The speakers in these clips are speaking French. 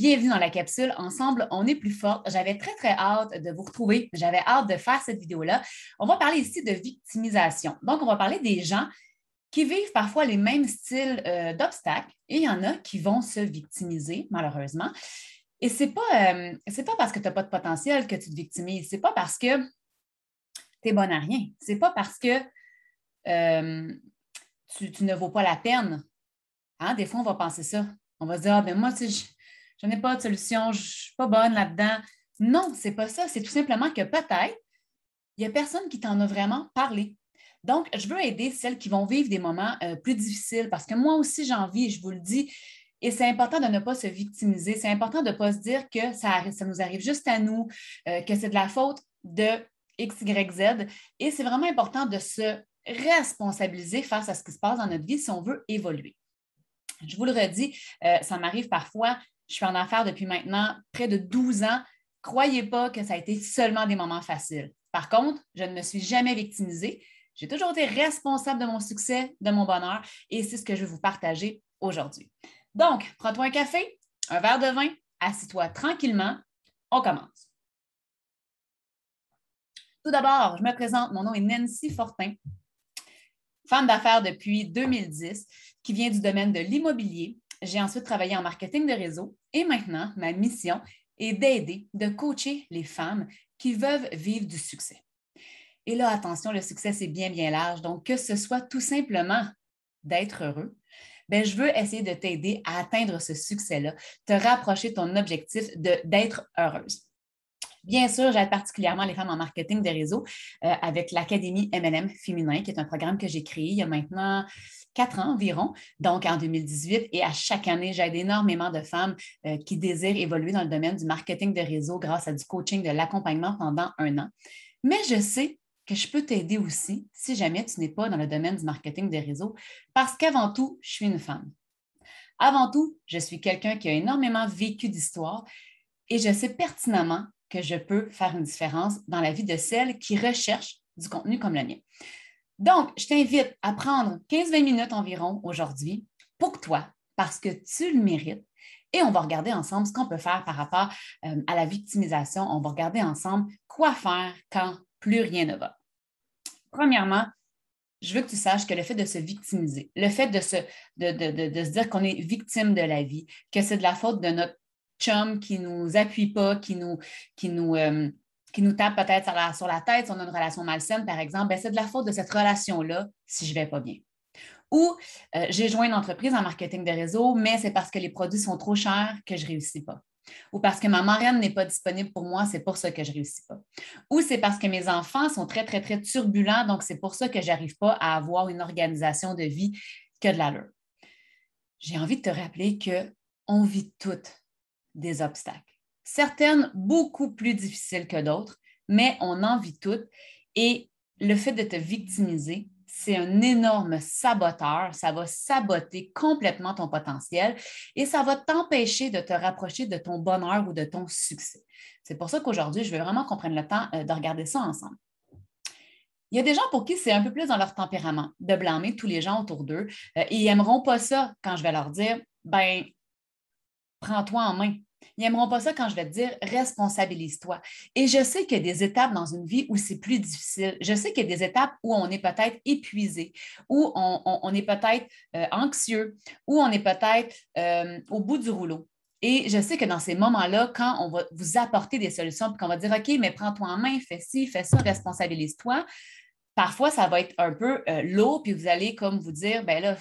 bienvenue dans la capsule. Ensemble, on est plus fortes. J'avais très, très hâte de vous retrouver. J'avais hâte de faire cette vidéo-là. On va parler ici de victimisation. Donc, on va parler des gens qui vivent parfois les mêmes styles euh, d'obstacles et il y en a qui vont se victimiser, malheureusement. Et ce n'est pas, euh, pas parce que tu n'as pas de potentiel que tu te victimises. Ce n'est pas parce que tu es bonne à rien. Ce n'est pas parce que euh, tu, tu, ne vaux pas la peine. Hein? Des fois, on va penser ça. On va se dire, ah, ben moi, je, n'ai pas de solution, je ne suis pas bonne là-dedans. Non, ce n'est pas ça. C'est tout simplement que peut-être, il n'y a personne qui t'en a vraiment parlé. Donc, je veux aider celles qui vont vivre des moments euh, plus difficiles parce que moi aussi, j'ai envie, je vous le dis, et c'est important de ne pas se victimiser. C'est important de ne pas se dire que ça, ça nous arrive juste à nous, euh, que c'est de la faute de X, Y, Z. Et c'est vraiment important de se responsabiliser face à ce qui se passe dans notre vie si on veut évoluer. Je vous le redis, euh, ça m'arrive parfois. Je suis en affaires depuis maintenant près de 12 ans. Croyez pas que ça a été seulement des moments faciles. Par contre, je ne me suis jamais victimisée. J'ai toujours été responsable de mon succès, de mon bonheur, et c'est ce que je vais vous partager aujourd'hui. Donc, prends-toi un café, un verre de vin, assis-toi tranquillement. On commence. Tout d'abord, je me présente. Mon nom est Nancy Fortin, femme d'affaires depuis 2010 qui vient du domaine de l'immobilier. J'ai ensuite travaillé en marketing de réseau et maintenant, ma mission est d'aider, de coacher les femmes qui veulent vivre du succès. Et là, attention, le succès, c'est bien, bien large. Donc, que ce soit tout simplement d'être heureux, ben, je veux essayer de t'aider à atteindre ce succès-là, te rapprocher de ton objectif d'être heureuse. Bien sûr, j'aide particulièrement les femmes en marketing de réseau euh, avec l'Académie MLM féminin, qui est un programme que j'ai créé il y a maintenant quatre ans environ, donc en 2018. Et à chaque année, j'aide énormément de femmes euh, qui désirent évoluer dans le domaine du marketing de réseau grâce à du coaching, de l'accompagnement pendant un an. Mais je sais que je peux t'aider aussi si jamais tu n'es pas dans le domaine du marketing de réseau, parce qu'avant tout, je suis une femme. Avant tout, je suis quelqu'un qui a énormément vécu d'histoire et je sais pertinemment que je peux faire une différence dans la vie de celles qui recherchent du contenu comme le mien. Donc, je t'invite à prendre 15-20 minutes environ aujourd'hui pour toi, parce que tu le mérites. Et on va regarder ensemble ce qu'on peut faire par rapport euh, à la victimisation. On va regarder ensemble quoi faire quand plus rien ne va. Premièrement, je veux que tu saches que le fait de se victimiser, le fait de se, dire qu'on est victime de la vie, que c'est de la faute de notre chum qui ne nous appuie pas, qui nous, qui nous, euh, qui nous tape peut-être sur la, tête, si on a une relation malsaine, par exemple, ben, c'est de la faute de cette relation-là si je ne vais pas bien. Ou euh, j'ai joint une entreprise en marketing de réseau, mais c'est parce que les produits sont trop chers que je ne réussis pas. Ou parce que ma marraine n'est pas disponible pour moi, c'est pour ça que je ne réussis pas. Ou c'est parce que mes enfants sont très, très, très turbulents, donc c'est pour ça que je n'arrive pas à avoir une organisation de vie que de l'allure. J'ai envie de te rappeler qu'on vit toutes des obstacles certaines beaucoup plus difficiles que d'autres, mais on en vit toutes. Et le fait de te victimiser, c'est un énorme saboteur. Ça va saboter complètement ton potentiel et ça va t'empêcher de te rapprocher de ton bonheur ou de ton succès. C'est pour ça qu'aujourd'hui, je veux vraiment qu'on prenne le temps euh, de regarder ça ensemble. Il y a des gens pour qui c'est un peu plus dans leur tempérament de blâmer tous les gens autour d'eux. Euh, et ils n'aimeront pas ça quand je vais leur dire, ben, prends-toi en main, ils n'aimeront pas ça quand je vais te dire responsabilise-toi. Et je sais qu'il y a des étapes dans une vie où c'est plus difficile. Je sais qu'il y a des étapes où on est peut-être épuisé, où on, est peut-être euh, anxieux, où on est peut-être euh, au bout du rouleau. Et je sais que dans ces moments-là, quand on va vous apporter des solutions, puis qu'on va dire OK, mais prends-toi en main, fais ci, fais ça, responsabilise-toi, parfois ça va être un peu euh, lourd, puis vous allez comme vous dire ben là,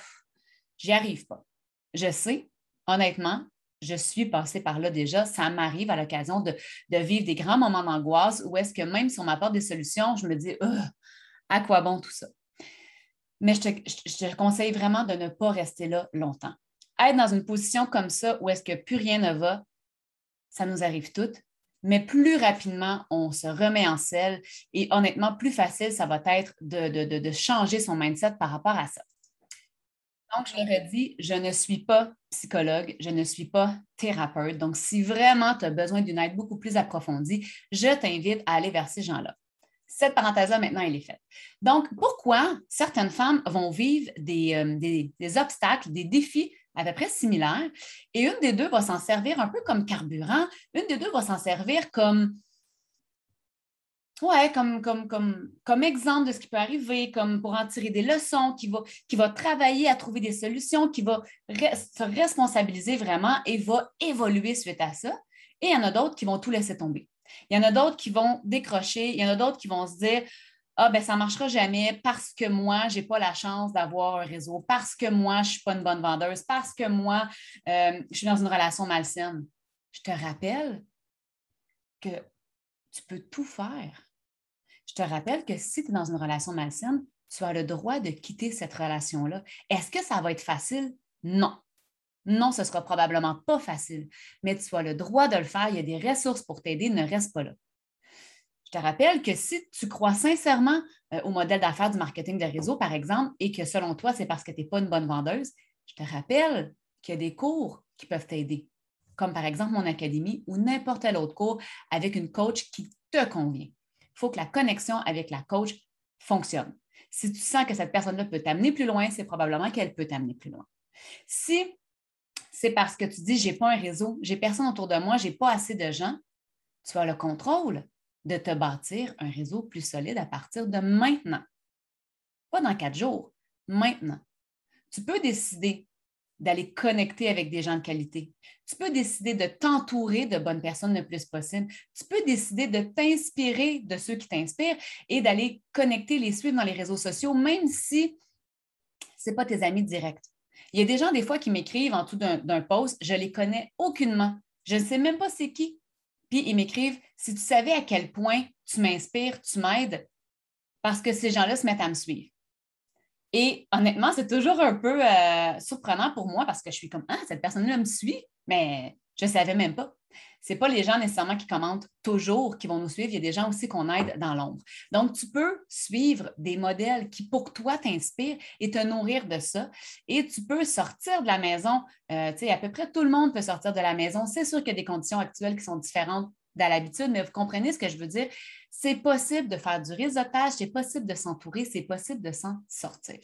j'y arrive pas. Je sais, honnêtement, je suis passée par là déjà. Ça m'arrive à l'occasion de, vivre des grands moments d'angoisse où est-ce que même si on m'apporte des solutions, je me dis, à quoi bon tout ça? Mais je te, conseille vraiment de ne pas rester là longtemps. Être dans une position comme ça où est-ce que plus rien ne va, ça nous arrive toutes, mais plus rapidement on se remet en selle et honnêtement, plus facile ça va être de, de changer son mindset par rapport à ça. Donc, je leur ai dit, je ne suis pas psychologue, je ne suis pas thérapeute. Donc, si vraiment tu as besoin d'une aide beaucoup plus approfondie, je t'invite à aller vers ces gens-là. Cette parenthèse-là, maintenant, elle est faite. Donc, pourquoi certaines femmes vont vivre des, euh, des obstacles, des défis à peu près similaires, et une des deux va s'en servir un peu comme carburant, une des deux va s'en servir comme Ouais, comme, comme, comme, comme exemple de ce qui peut arriver, comme pour en tirer des leçons, qui va, qui va travailler à trouver des solutions, qui va se responsabiliser vraiment et va évoluer suite à ça. Et il y en a d'autres qui vont tout laisser tomber. Il y en a d'autres qui vont décrocher, il y en a d'autres qui vont se dire Ah, ben ça ne marchera jamais parce que moi, je n'ai pas la chance d'avoir un réseau, parce que moi, je ne suis pas une bonne vendeuse, parce que moi, euh, je suis dans une relation malsaine. Je te rappelle que tu peux tout faire je te rappelle que si tu es dans une relation malsaine, tu as le droit de quitter cette relation-là. Est-ce que ça va être facile? Non. Non, ce sera probablement pas facile, mais tu as le droit de le faire. Il y a des ressources pour t'aider, ne reste pas là. Je te rappelle que si tu crois sincèrement euh, au modèle d'affaires du marketing de réseau, par exemple, et que selon toi, c'est parce que tu n'es pas une bonne vendeuse, je te rappelle qu'il y a des cours qui peuvent t'aider, comme par exemple mon académie ou n'importe quel autre cours avec une coach qui te convient il faut que la connexion avec la coach fonctionne. Si tu sens que cette personne-là peut t'amener plus loin, c'est probablement qu'elle peut t'amener plus loin. Si c'est parce que tu dis, je n'ai pas un réseau, j'ai personne autour de moi, je n'ai pas assez de gens, tu as le contrôle de te bâtir un réseau plus solide à partir de maintenant. Pas dans quatre jours, maintenant. Tu peux décider d'aller connecter avec des gens de qualité. Tu peux décider de t'entourer de bonnes personnes le plus possible. Tu peux décider de t'inspirer de ceux qui t'inspirent et d'aller connecter, les suivre dans les réseaux sociaux, même si ce n'est pas tes amis directs. Il y a des gens, des fois, qui m'écrivent en tout d'un post, je ne les connais aucunement. Je ne sais même pas c'est qui. Puis ils m'écrivent, si tu savais à quel point tu m'inspires, tu m'aides, parce que ces gens-là se mettent à me suivre. Et honnêtement, c'est toujours un peu euh, surprenant pour moi parce que je suis comme, ah, cette personne-là me suit, mais je ne savais même pas. Ce pas les gens nécessairement qui commentent toujours qui vont nous suivre. Il y a des gens aussi qu'on aide dans l'ombre. Donc, tu peux suivre des modèles qui, pour toi, t'inspirent et te nourrir de ça. Et tu peux sortir de la maison. Euh, tu sais, à peu près tout le monde peut sortir de la maison. C'est sûr qu'il y a des conditions actuelles qui sont différentes à l'habitude, mais vous comprenez ce que je veux dire? C'est possible de faire du réseautage, c'est possible de s'entourer, c'est possible de s'en sortir.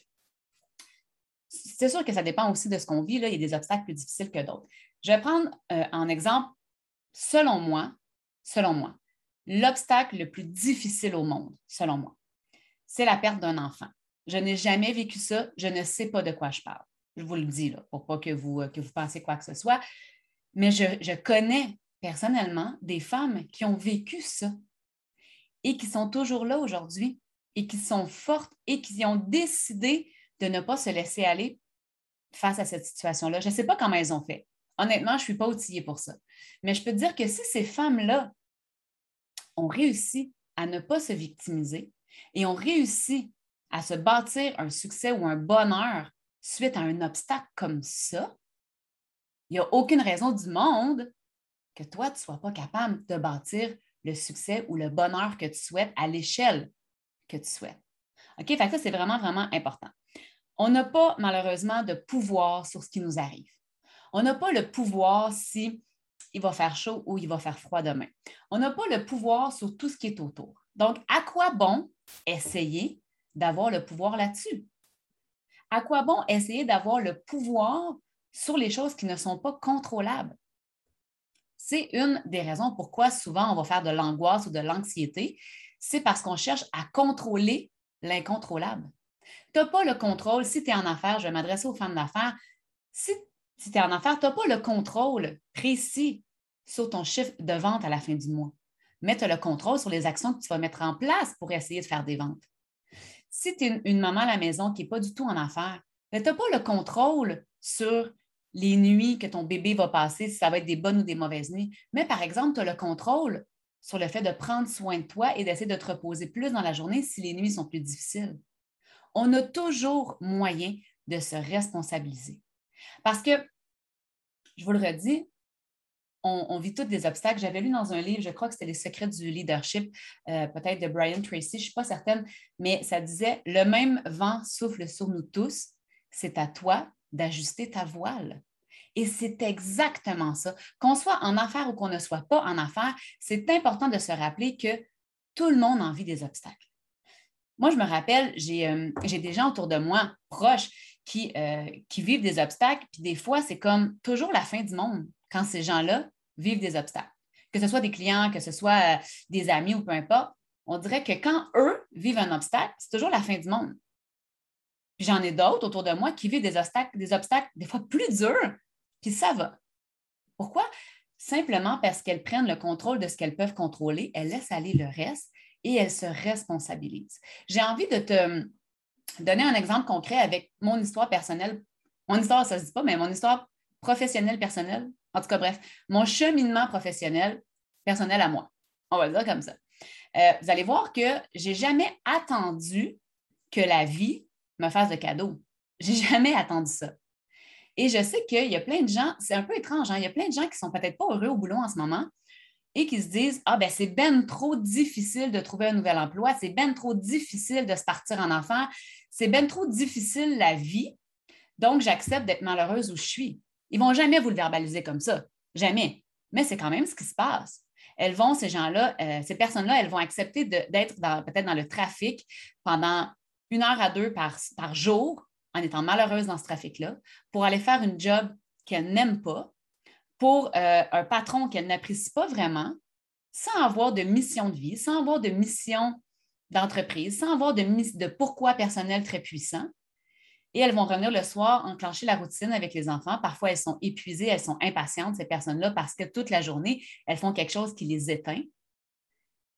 C'est sûr que ça dépend aussi de ce qu'on vit. Là. Il y a des obstacles plus difficiles que d'autres. Je vais prendre euh, en exemple, selon moi, selon moi, l'obstacle le plus difficile au monde, selon moi, c'est la perte d'un enfant. Je n'ai jamais vécu ça, je ne sais pas de quoi je parle. Je vous le dis, là, pour pas que vous, euh, que vous pensiez quoi que ce soit. Mais je, je connais personnellement des femmes qui ont vécu ça et qui sont toujours là aujourd'hui et qui sont fortes et qui ont décidé de ne pas se laisser aller face à cette situation-là. Je ne sais pas comment elles ont fait. Honnêtement, je ne suis pas outillée pour ça. Mais je peux te dire que si ces femmes-là ont réussi à ne pas se victimiser et ont réussi à se bâtir un succès ou un bonheur suite à un obstacle comme ça, il n'y a aucune raison du monde que toi, tu ne sois pas capable de bâtir le succès ou le bonheur que tu souhaites à l'échelle que tu souhaites. OK? Fait ça, c'est vraiment, vraiment important. On n'a pas, malheureusement, de pouvoir sur ce qui nous arrive. On n'a pas le pouvoir si il va faire chaud ou il va faire froid demain. On n'a pas le pouvoir sur tout ce qui est autour. Donc, à quoi bon essayer d'avoir le pouvoir là-dessus? À quoi bon essayer d'avoir le pouvoir sur les choses qui ne sont pas contrôlables? C'est une des raisons pourquoi souvent on va faire de l'angoisse ou de l'anxiété. C'est parce qu'on cherche à contrôler l'incontrôlable. Tu n'as pas le contrôle. Si tu es en affaires, je vais m'adresser aux femmes d'affaires. Si, tu es en affaires, tu n'as pas le contrôle précis sur ton chiffre de vente à la fin du mois. Mais tu as le contrôle sur les actions que tu vas mettre en place pour essayer de faire des ventes. Si tu es une, maman à la maison qui n'est pas du tout en affaires, ben, tu n'as pas le contrôle sur les nuits que ton bébé va passer, si ça va être des bonnes ou des mauvaises nuits. Mais par exemple, tu as le contrôle sur le fait de prendre soin de toi et d'essayer de te reposer plus dans la journée si les nuits sont plus difficiles. On a toujours moyen de se responsabiliser. Parce que, je vous le redis, on, vit tous des obstacles. J'avais lu dans un livre, je crois que c'était Les secrets du leadership, euh, peut-être de Brian Tracy, je ne suis pas certaine, mais ça disait Le même vent souffle sur nous tous, c'est à toi d'ajuster ta voile. Et c'est exactement ça. Qu'on soit en affaires ou qu'on ne soit pas en affaires, c'est important de se rappeler que tout le monde en vit des obstacles. Moi, je me rappelle, j'ai euh, des gens autour de moi proches qui, euh, qui vivent des obstacles, puis des fois, c'est comme toujours la fin du monde quand ces gens-là vivent des obstacles. Que ce soit des clients, que ce soit euh, des amis ou peu importe, on dirait que quand eux vivent un obstacle, c'est toujours la fin du monde. Puis j'en ai d'autres autour de moi qui vivent des obstacles, des obstacles des fois plus durs, puis ça va. Pourquoi? Simplement parce qu'elles prennent le contrôle de ce qu'elles peuvent contrôler, elles laissent aller le reste et elles se responsabilisent. J'ai envie de te donner un exemple concret avec mon histoire personnelle. Mon histoire, ça ne se dit pas, mais mon histoire professionnelle, personnelle. En tout cas, bref, mon cheminement professionnel, personnel à moi. On va le dire comme ça. Euh, vous allez voir que je n'ai jamais attendu que la vie me fasse de cadeaux. J'ai jamais attendu ça. Et je sais qu'il y a plein de gens, c'est un peu étrange, hein, il y a plein de gens qui sont peut-être pas heureux au boulot en ce moment et qui se disent Ah, ben c'est ben trop difficile de trouver un nouvel emploi, c'est ben trop difficile de se partir en enfant, c'est ben trop difficile la vie, donc j'accepte d'être malheureuse où je suis. Ils vont jamais vous le verbaliser comme ça, jamais. Mais c'est quand même ce qui se passe. Elles vont, ces gens-là, euh, ces personnes-là, elles vont accepter d'être peut-être dans le trafic pendant une heure à deux par, jour en étant malheureuses dans ce trafic-là pour aller faire une job qu'elles n'aiment pas, pour euh, un patron qu'elle n'apprécie pas vraiment, sans avoir de mission de vie, sans avoir de mission d'entreprise, sans avoir de, de pourquoi personnel très puissant. Et elles vont revenir le soir, enclencher la routine avec les enfants. Parfois, elles sont épuisées, elles sont impatientes, ces personnes-là, parce que toute la journée, elles font quelque chose qui les éteint.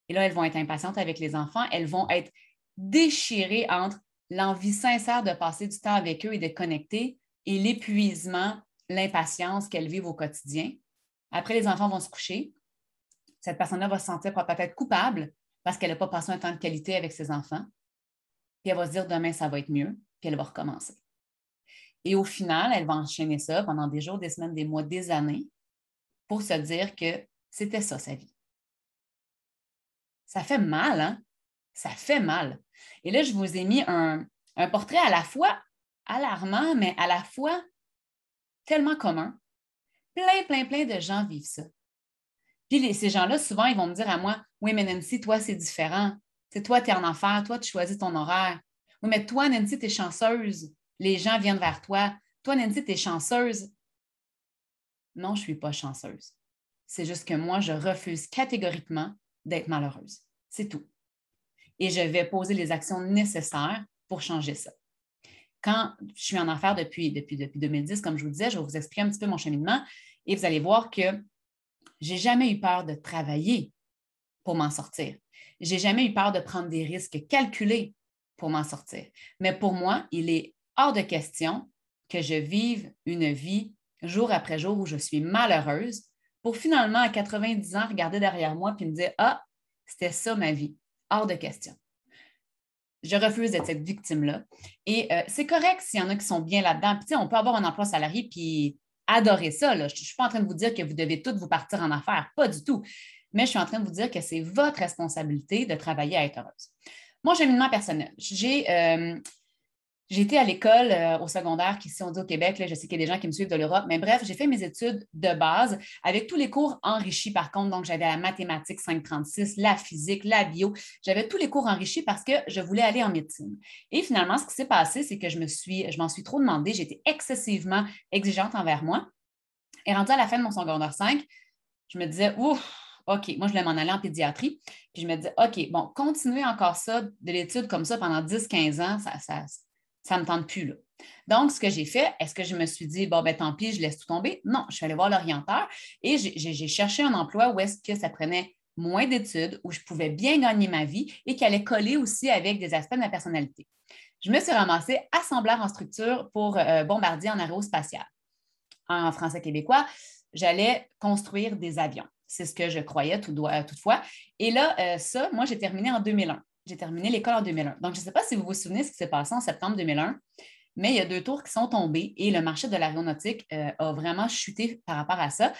Et là, elles vont être impatientes avec les enfants. Elles vont être déchirées entre l'envie sincère de passer du temps avec eux et de connecter et l'épuisement l'impatience qu'elles vivent au quotidien. Après, les enfants vont se coucher. Cette personne-là va se sentir peut-être coupable parce qu'elle n'a pas passé un temps de qualité avec ses enfants. Puis elle va se dire demain, ça va être mieux, puis elle va recommencer. Et au final, elle va enchaîner ça pendant des jours, des semaines, des mois, des années pour se dire que c'était ça sa vie. Ça fait mal, hein? Ça fait mal. Et là, je vous ai mis un, portrait à la fois alarmant, mais à la fois tellement commun. Plein, plein, plein de gens vivent ça. Puis ces gens-là, souvent, ils vont me dire à moi Oui, mais Nancy, toi, c'est différent. C'est toi, tu es en enfer, toi, tu choisis ton horaire. Oui, mais toi, Nancy, tu es chanceuse. Les gens viennent vers toi. Toi, Nancy, tu es chanceuse. Non, je ne suis pas chanceuse. C'est juste que moi, je refuse catégoriquement d'être malheureuse. C'est tout. Et je vais poser les actions nécessaires pour changer ça quand je suis en affaires depuis, depuis, depuis 2010, comme je vous disais, je vais vous expliquer un petit peu mon cheminement et vous allez voir que je n'ai jamais eu peur de travailler pour m'en sortir. Je n'ai jamais eu peur de prendre des risques calculés pour m'en sortir. Mais pour moi, il est hors de question que je vive une vie jour après jour où je suis malheureuse pour finalement, à 90 ans, regarder derrière moi et me dire Ah, c'était ça ma vie. Hors de question je refuse d'être cette victime-là. Et euh, c'est correct s'il y en a qui sont bien là-dedans. Puis, on peut avoir un emploi salarié puis adorer ça. Je ne suis pas en train de vous dire que vous devez toutes vous partir en affaires, pas du tout. Mais je suis en train de vous dire que c'est votre responsabilité de travailler à être heureuse. Mon cheminement personnel. J'ai euh, J'étais à l'école euh, au secondaire, qui ici on dit au Québec, je sais qu'il y a des gens qui me suivent de l'Europe, mais bref, j'ai fait mes études de base avec tous les cours enrichis par contre. Donc, j'avais la mathématique 536, la physique, la bio. J'avais tous les cours enrichis parce que je voulais aller en médecine. Et finalement, ce qui s'est passé, c'est que je me suis, m'en suis trop demandé. J'étais excessivement exigeante envers moi. Et rendu à la fin de mon secondaire 5, je me disais, ouf, OK, moi, je voulais m'en aller en pédiatrie. Puis je me disais, OK, bon, continuer encore ça, de l'étude comme ça pendant 10-15 ans, ça, ça ne me tente plus. Là. Donc, ce que j'ai fait, est-ce que je me suis dit, bon, ben tant pis, je laisse tout tomber? Non, je suis allée voir l'orienteur et j'ai cherché un emploi où est-ce que ça prenait moins d'études, où je pouvais bien gagner ma vie et qui allait coller aussi avec des aspects de ma personnalité. Je me suis ramassée assembleur en structure pour euh, Bombardier en aérospatial. En français québécois, j'allais construire des avions. C'est ce que je croyais tout, toutefois. Et là, euh, ça, moi, j'ai terminé en 2001 j'ai terminé l'école en 2001. Donc, je ne sais pas si vous vous souvenez ce qui s'est passé en septembre 2001, mais il y a deux tours qui sont tombés et le marché de l'aéronautique euh, a vraiment chuté par rapport à ça.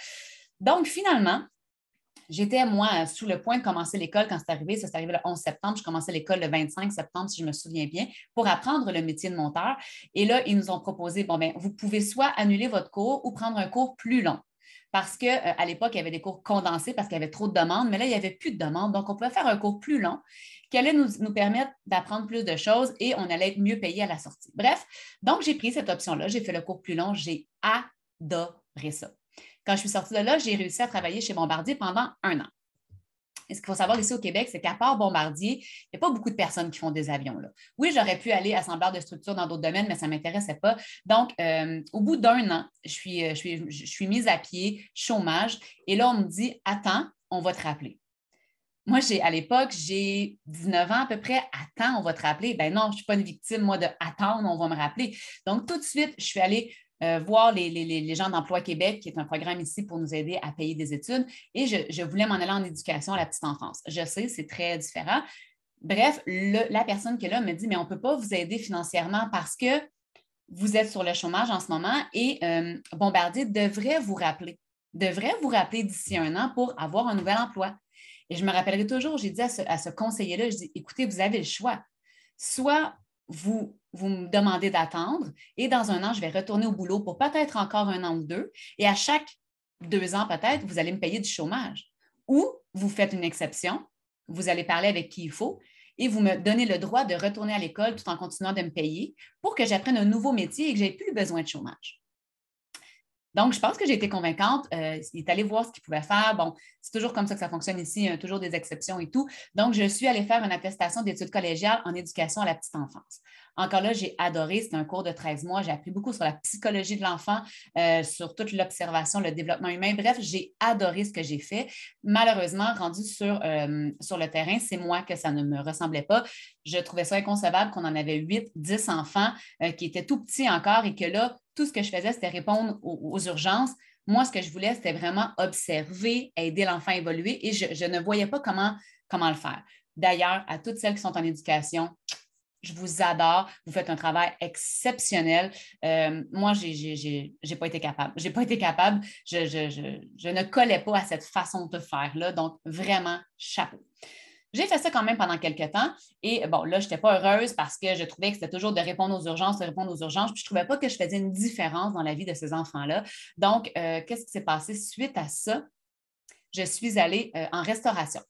Donc, finalement, J'étais, moi, sous le point de commencer l'école quand c'est arrivé. Ça s'est arrivé le 11 septembre. Je commençais l'école le 25 septembre, si je me souviens bien, pour apprendre le métier de monteur. Et là, ils nous ont proposé, bon, bien, vous pouvez soit annuler votre cours ou prendre un cours plus long. Parce qu'à l'époque, il y avait des cours condensés parce qu'il y avait trop de demandes, mais là, il n'y avait plus de demandes. Donc, on pouvait faire un cours plus long qui allait nous, nous permettre d'apprendre plus de choses et on allait être mieux payé à la sortie. Bref, donc j'ai pris cette option-là. J'ai fait le cours plus long. J'ai adoré ça. Quand je suis sortie de là, j'ai réussi à travailler chez Bombardier pendant un an. Et ce qu'il faut savoir ici au Québec, c'est qu'à part Bombardier, il n'y a pas beaucoup de personnes qui font des avions. Là. Oui, j'aurais pu aller assembleur de structures dans d'autres domaines, mais ça ne m'intéressait pas. Donc, euh, au bout d'un an, je suis, euh, je, suis, je suis mise à pied, chômage, et là, on me dit Attends, on va te rappeler. Moi, j'ai, à l'époque, j'ai 19 ans à peu près. Attends, on va te rappeler. Ben non, je ne suis pas une victime, moi, de attendre, on va me rappeler. Donc, tout de suite, je suis allée euh, voir les, gens d'Emploi Québec, qui est un programme ici pour nous aider à payer des études. Et je, voulais m'en aller en éducation à la petite enfance. Je sais, c'est très différent. Bref, la personne qui est là me dit, mais on ne peut pas vous aider financièrement parce que vous êtes sur le chômage en ce moment et euh, Bombardier devrait vous rappeler, devrait vous rappeler d'ici un an pour avoir un nouvel emploi. Et je me rappellerai toujours, j'ai dit à ce, conseiller-là, je dis, écoutez, vous avez le choix. Soit vous, me demandez d'attendre et dans un an, je vais retourner au boulot pour peut-être encore un an ou deux. Et à chaque deux ans, peut-être, vous allez me payer du chômage. Ou vous faites une exception, vous allez parler avec qui il faut et vous me donnez le droit de retourner à l'école tout en continuant de me payer pour que j'apprenne un nouveau métier et que je n'ai plus besoin de chômage. Donc, je pense que j'ai été convaincante. Euh, il est allé voir ce qu'il pouvait faire. Bon, c'est toujours comme ça que ça fonctionne ici, a toujours des exceptions et tout. Donc, je suis allée faire une attestation d'études collégiales en éducation à la petite enfance. Encore là, j'ai adoré. C'était un cours de 13 mois. J'ai appris beaucoup sur la psychologie de l'enfant, euh, sur toute l'observation, le développement humain. Bref, j'ai adoré ce que j'ai fait. Malheureusement, rendu sur, euh, sur le terrain, c'est moi que ça ne me ressemblait pas. Je trouvais ça inconcevable qu'on en avait 8, 10 enfants qui étaient tout petits encore et que là, tout ce que je faisais, c'était répondre aux, urgences. Moi, ce que je voulais, c'était vraiment observer, aider l'enfant à évoluer et je, ne voyais pas comment, comment le faire. D'ailleurs, à toutes celles qui sont en éducation, je vous adore. Vous faites un travail exceptionnel. Euh, moi, je n'ai pas été capable. Je n'ai pas été capable. Je, je, ne collais pas à cette façon de faire-là. Donc, vraiment, chapeau. J'ai fait ça quand même pendant quelques temps. Et bon, là, je n'étais pas heureuse parce que je trouvais que c'était toujours de répondre aux urgences, de répondre aux urgences. Puis je ne trouvais pas que je faisais une différence dans la vie de ces enfants-là. Donc, euh, qu'est-ce qui s'est passé suite à ça? Je suis allée euh, en restauration.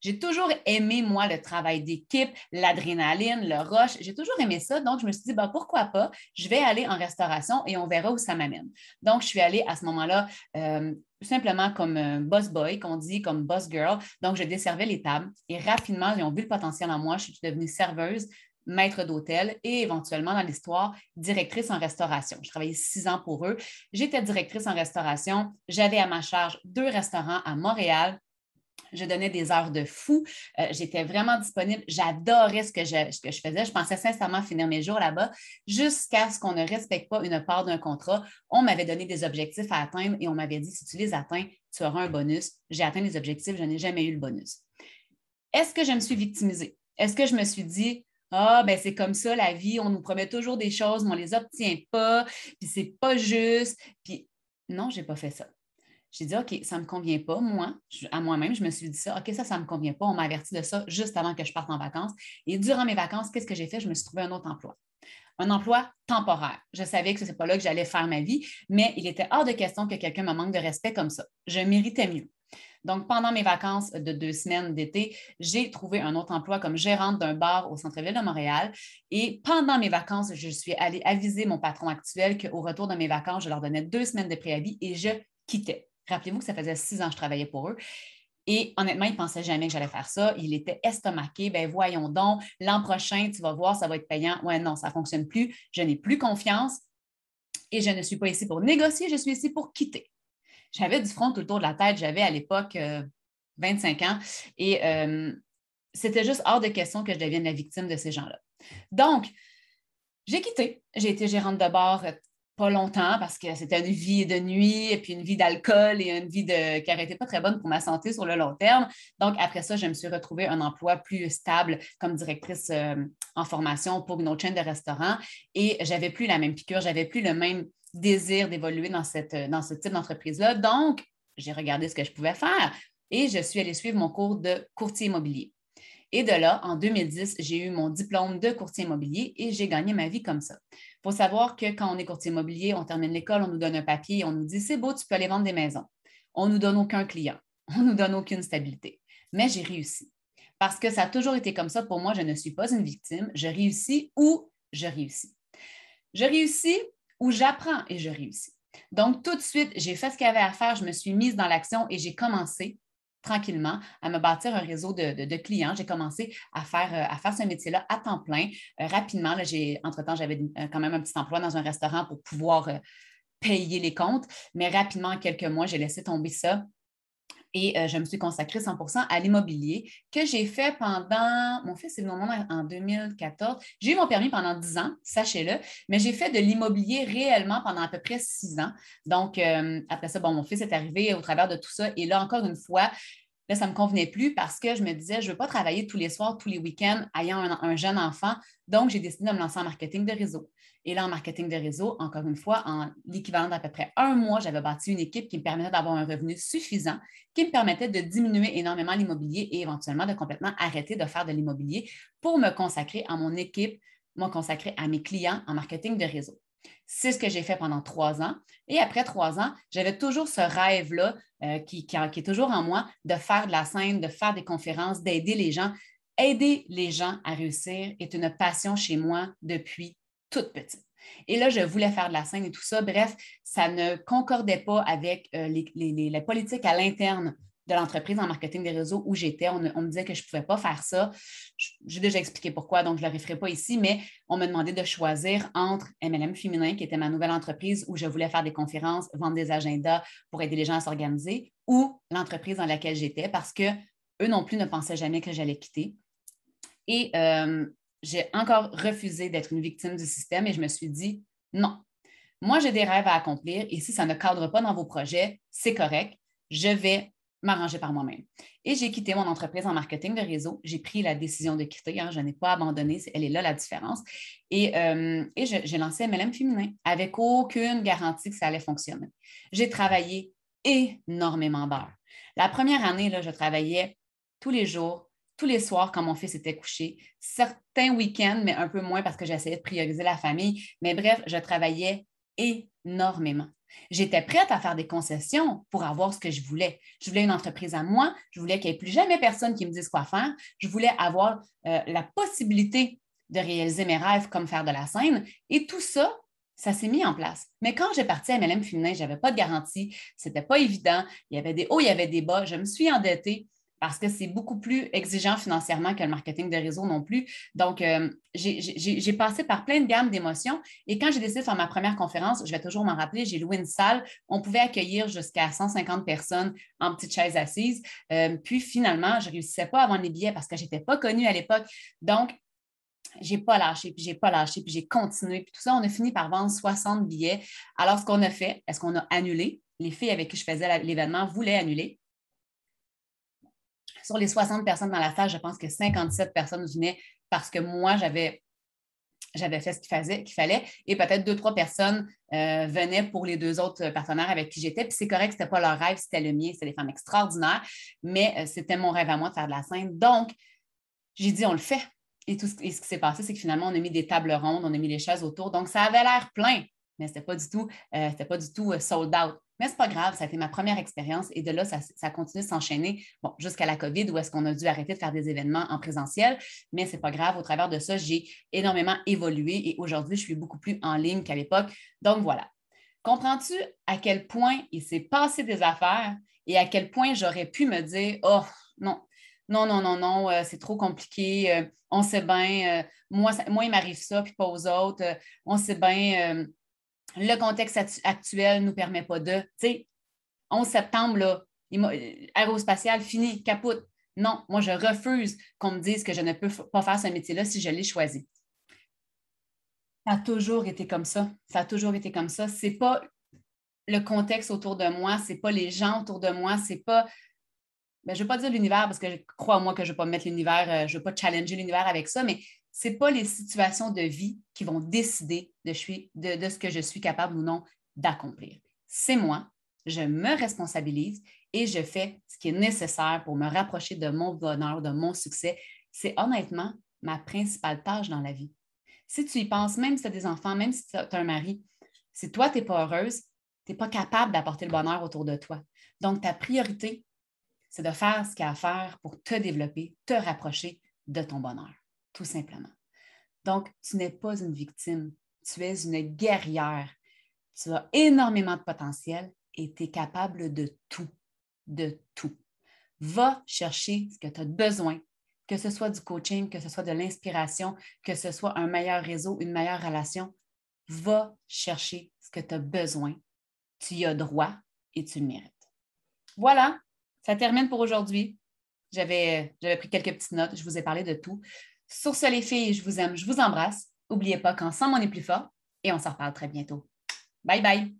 J'ai toujours aimé, moi, le travail d'équipe, l'adrénaline, le rush. J'ai toujours aimé ça. Donc, je me suis dit, bah, pourquoi pas? Je vais aller en restauration et on verra où ça m'amène. Donc, je suis allée à ce moment-là euh, simplement comme boss boy, qu'on dit, comme boss girl. Donc, je desservais les tables et rapidement, ils ont vu le potentiel en moi. Je suis devenue serveuse, maître d'hôtel et éventuellement dans l'histoire, directrice en restauration. Je travaillais six ans pour eux. J'étais directrice en restauration. J'avais à ma charge deux restaurants à Montréal, je donnais des heures de fou. Euh, j'étais vraiment disponible. J'adorais ce que, je, ce que je faisais. Je pensais sincèrement finir mes jours là-bas jusqu'à ce qu'on ne respecte pas une part d'un contrat. On m'avait donné des objectifs à atteindre et on m'avait dit si tu les atteins, tu auras un bonus. J'ai atteint les objectifs, je n'ai jamais eu le bonus. Est-ce que je me suis victimisée? Est-ce que je me suis dit, ah, ben c'est comme ça la vie, on nous promet toujours des choses, mais on ne les obtient pas, puis c'est pas juste. Puis non, je n'ai pas fait ça. J'ai dit, OK, ça ne me convient pas, moi, à moi-même, je me suis dit ça, OK, ça, ça ne me convient pas. On m'a averti de ça juste avant que je parte en vacances. Et durant mes vacances, qu'est-ce que j'ai fait? Je me suis trouvé un autre emploi. Un emploi temporaire. Je savais que ce n'était pas là que j'allais faire ma vie, mais il était hors de question que quelqu'un me manque de respect comme ça. Je méritais mieux. Donc, pendant mes vacances de deux semaines d'été, j'ai trouvé un autre emploi comme gérante d'un bar au centre-ville de Montréal. Et pendant mes vacances, je suis allée aviser mon patron actuel qu'au retour de mes vacances, je leur donnais deux semaines de préavis et je quittais. Rappelez-vous que ça faisait six ans que je travaillais pour eux. Et honnêtement, il ne pensait jamais que j'allais faire ça. Il était estomaqué. Ben voyons donc, l'an prochain, tu vas voir, ça va être payant. Ouais, non, ça ne fonctionne plus. Je n'ai plus confiance et je ne suis pas ici pour négocier, je suis ici pour quitter. J'avais du front tout autour de la tête. J'avais à l'époque 25 euh, ans et euh, c'était juste hors de question que je devienne la victime de ces gens-là. Donc, j'ai quitté. J'ai été gérante de bar longtemps parce que c'était une vie de nuit et puis une vie d'alcool et une vie de, qui n'était pas très bonne pour ma santé sur le long terme. Donc, après ça, je me suis retrouvée un emploi plus stable comme directrice euh, en formation pour une autre chaîne de restaurants et j'avais plus la même piqûre, j'avais plus le même désir d'évoluer cette, dans ce type d'entreprise-là. Donc, j'ai regardé ce que je pouvais faire et je suis allée suivre mon cours de courtier immobilier. Et de là, en 2010, j'ai eu mon diplôme de courtier immobilier et j'ai gagné ma vie comme ça. Faut savoir que quand on est courtier immobilier, on termine l'école, on nous donne un papier, on nous dit c'est beau, tu peux aller vendre des maisons. On ne nous donne aucun client, on ne nous donne aucune stabilité. Mais j'ai réussi. Parce que ça a toujours été comme ça. Pour moi, je ne suis pas une victime. Je réussis ou je réussis. Je réussis ou j'apprends et je réussis. Donc, tout de suite, j'ai fait ce qu'il y avait à faire, je me suis mise dans l'action et j'ai commencé tranquillement à me bâtir un réseau de, clients. J'ai commencé à faire, euh, à faire ce métier-là à temps plein. Euh, rapidement, entre-temps, j'avais euh, quand même un petit emploi dans un restaurant pour pouvoir payer les comptes, mais rapidement, en quelques mois, j'ai laissé tomber ça et je me suis consacrée 100% à l'immobilier que j'ai fait pendant, mon fils est venu en 2014. J'ai eu mon permis pendant 10 ans, sachez-le, mais j'ai fait de l'immobilier réellement pendant à peu près 6 ans. Donc, après ça, bon, mon fils est arrivé au travers de tout ça. Et là, encore une fois, Là, ça ne me convenait plus parce que je me disais, je ne veux pas travailler tous les soirs, tous les week-ends, ayant un, jeune enfant. Donc, j'ai décidé de me lancer en marketing de réseau. Et là, en marketing de réseau, encore une fois, en l'équivalent d'à peu près un mois, j'avais bâti une équipe qui me permettait d'avoir un revenu suffisant, qui me permettait de diminuer énormément l'immobilier et éventuellement de complètement arrêter de faire de l'immobilier pour me consacrer à mon équipe, me consacrer à mes clients en marketing de réseau. C'est ce que j'ai fait pendant trois ans. Et après trois ans, j'avais toujours ce rêve-là euh, qui, est toujours en moi de faire de la scène, de faire des conférences, d'aider les gens. Aider les gens à réussir est une passion chez moi depuis toute petite. Et là, je voulais faire de la scène et tout ça. Bref, ça ne concordait pas avec euh, les, politiques à l'interne de l'entreprise en marketing des réseaux où j'étais. On, me disait que je ne pouvais pas faire ça. J'ai déjà expliqué pourquoi, donc je ne le referai pas ici, mais on me demandait de choisir entre MLM Féminin, qui était ma nouvelle entreprise où je voulais faire des conférences, vendre des agendas pour aider les gens à s'organiser, ou l'entreprise dans laquelle j'étais parce que eux non plus ne pensaient jamais que j'allais quitter. Et euh, j'ai encore refusé d'être une victime du système et je me suis dit non. Moi, j'ai des rêves à accomplir et si ça ne cadre pas dans vos projets, c'est correct. Je vais m'arranger par moi-même. Et j'ai quitté mon entreprise en marketing de réseau. J'ai pris la décision de quitter. Hein. je n'ai pas abandonné. Elle est là la différence. Et, euh, j'ai lancé MLM féminin avec aucune garantie que ça allait fonctionner. J'ai travaillé énormément d'heures. La première année, là, je travaillais tous les jours, tous les soirs quand mon fils était couché, certains week-ends, mais un peu moins parce que j'essayais de prioriser la famille. Mais bref, je travaillais énormément. J'étais prête à faire des concessions pour avoir ce que je voulais. Je voulais une entreprise à moi, je voulais qu'il n'y ait plus jamais personne qui me dise quoi faire, je voulais avoir euh, la possibilité de réaliser mes rêves comme faire de la scène. Et tout ça, ça s'est mis en place. Mais quand j'ai parti à MLM Féminin, je n'avais pas de garantie, ce n'était pas évident, il y avait des hauts, il y avait des bas, je me suis endettée parce que c'est beaucoup plus exigeant financièrement que le marketing de réseau non plus. Donc, euh, j'ai passé par plein de gammes d'émotions. Et quand j'ai décidé de faire ma première conférence, je vais toujours m'en rappeler, j'ai loué une salle. On pouvait accueillir jusqu'à 150 personnes en petite chaise assise. Euh, puis finalement, je ne réussissais pas à vendre les billets parce que je n'étais pas connue à l'époque. Donc, j'ai pas lâché, puis j'ai pas lâché, puis j'ai continué. Puis tout ça, on a fini par vendre 60 billets. Alors, ce qu'on a fait, est-ce qu'on a annulé? Les filles avec qui je faisais l'événement voulaient annuler. Sur les 60 personnes dans la salle, je pense que 57 personnes venaient parce que moi, j'avais j'avais fait ce qu'il fallait et peut-être deux, trois personnes euh, venaient pour les deux autres partenaires avec qui j'étais. Puis c'est correct, ce n'était pas leur rêve, c'était le mien, c'était des femmes extraordinaires, mais euh, c'était mon rêve à moi de faire de la scène. Donc, j'ai dit, on le fait. Et tout ce, qui s'est passé, c'est que finalement, on a mis des tables rondes, on a mis les chaises autour. Donc, ça avait l'air plein, mais ce n'était pas du tout, euh, pas du tout sold out. Mais ce n'est pas grave, ça a été ma première expérience et de là, ça, ça continue de s'enchaîner bon, jusqu'à la COVID où est-ce qu'on a dû arrêter de faire des événements en présentiel. Mais ce n'est pas grave, au travers de ça, j'ai énormément évolué et aujourd'hui, je suis beaucoup plus en ligne qu'à l'époque. Donc voilà. Comprends-tu à quel point il s'est passé des affaires et à quel point j'aurais pu me dire, oh non, non, non, non, non, euh, c'est trop compliqué, euh, on sait bien, euh, moi, moi, il m'arrive ça, puis pas aux autres, on sait bien le contexte actuel ne nous permet pas de. Tu sais, 11 septembre, là, aérospatial, fini, capote. Non, moi, je refuse qu'on me dise que je ne peux pas faire ce métier-là si je l'ai choisi. Ça a toujours été comme ça. Ça a toujours été comme ça. Ce n'est pas le contexte autour de moi, ce n'est pas les gens autour de moi, c'est pas. Ben, je ne veux pas dire l'univers parce que je crois moi que je ne vais pas mettre l'univers, euh, je ne veux pas challenger l'univers avec ça, mais ce n'est pas les situations de vie qui vont décider de, ce que je suis capable ou non d'accomplir. C'est moi, je me responsabilise et je fais ce qui est nécessaire pour me rapprocher de mon bonheur, de mon succès. C'est honnêtement ma principale tâche dans la vie. Si tu y penses, même si tu as des enfants, même si tu as un mari, si toi, tu n'es pas heureuse, tu n'es pas capable d'apporter le bonheur autour de toi. Donc, ta priorité, c'est de faire ce qu'il y a à faire pour te développer, te rapprocher de ton bonheur, tout simplement. Donc, tu n'es pas une victime, tu es une guerrière. Tu as énormément de potentiel et tu es capable de tout, de tout. Va chercher ce que tu as besoin, que ce soit du coaching, que ce soit de l'inspiration, que ce soit un meilleur réseau, une meilleure relation. Va chercher ce que tu as besoin. Tu y as droit et tu le mérites. Voilà, ça termine pour aujourd'hui. J'avais pris quelques petites notes, je vous ai parlé de tout. Sur ce, les filles, je vous aime, je vous embrasse. N'oubliez pas qu'ensemble, on est plus fort et on se reparle très bientôt. Bye bye!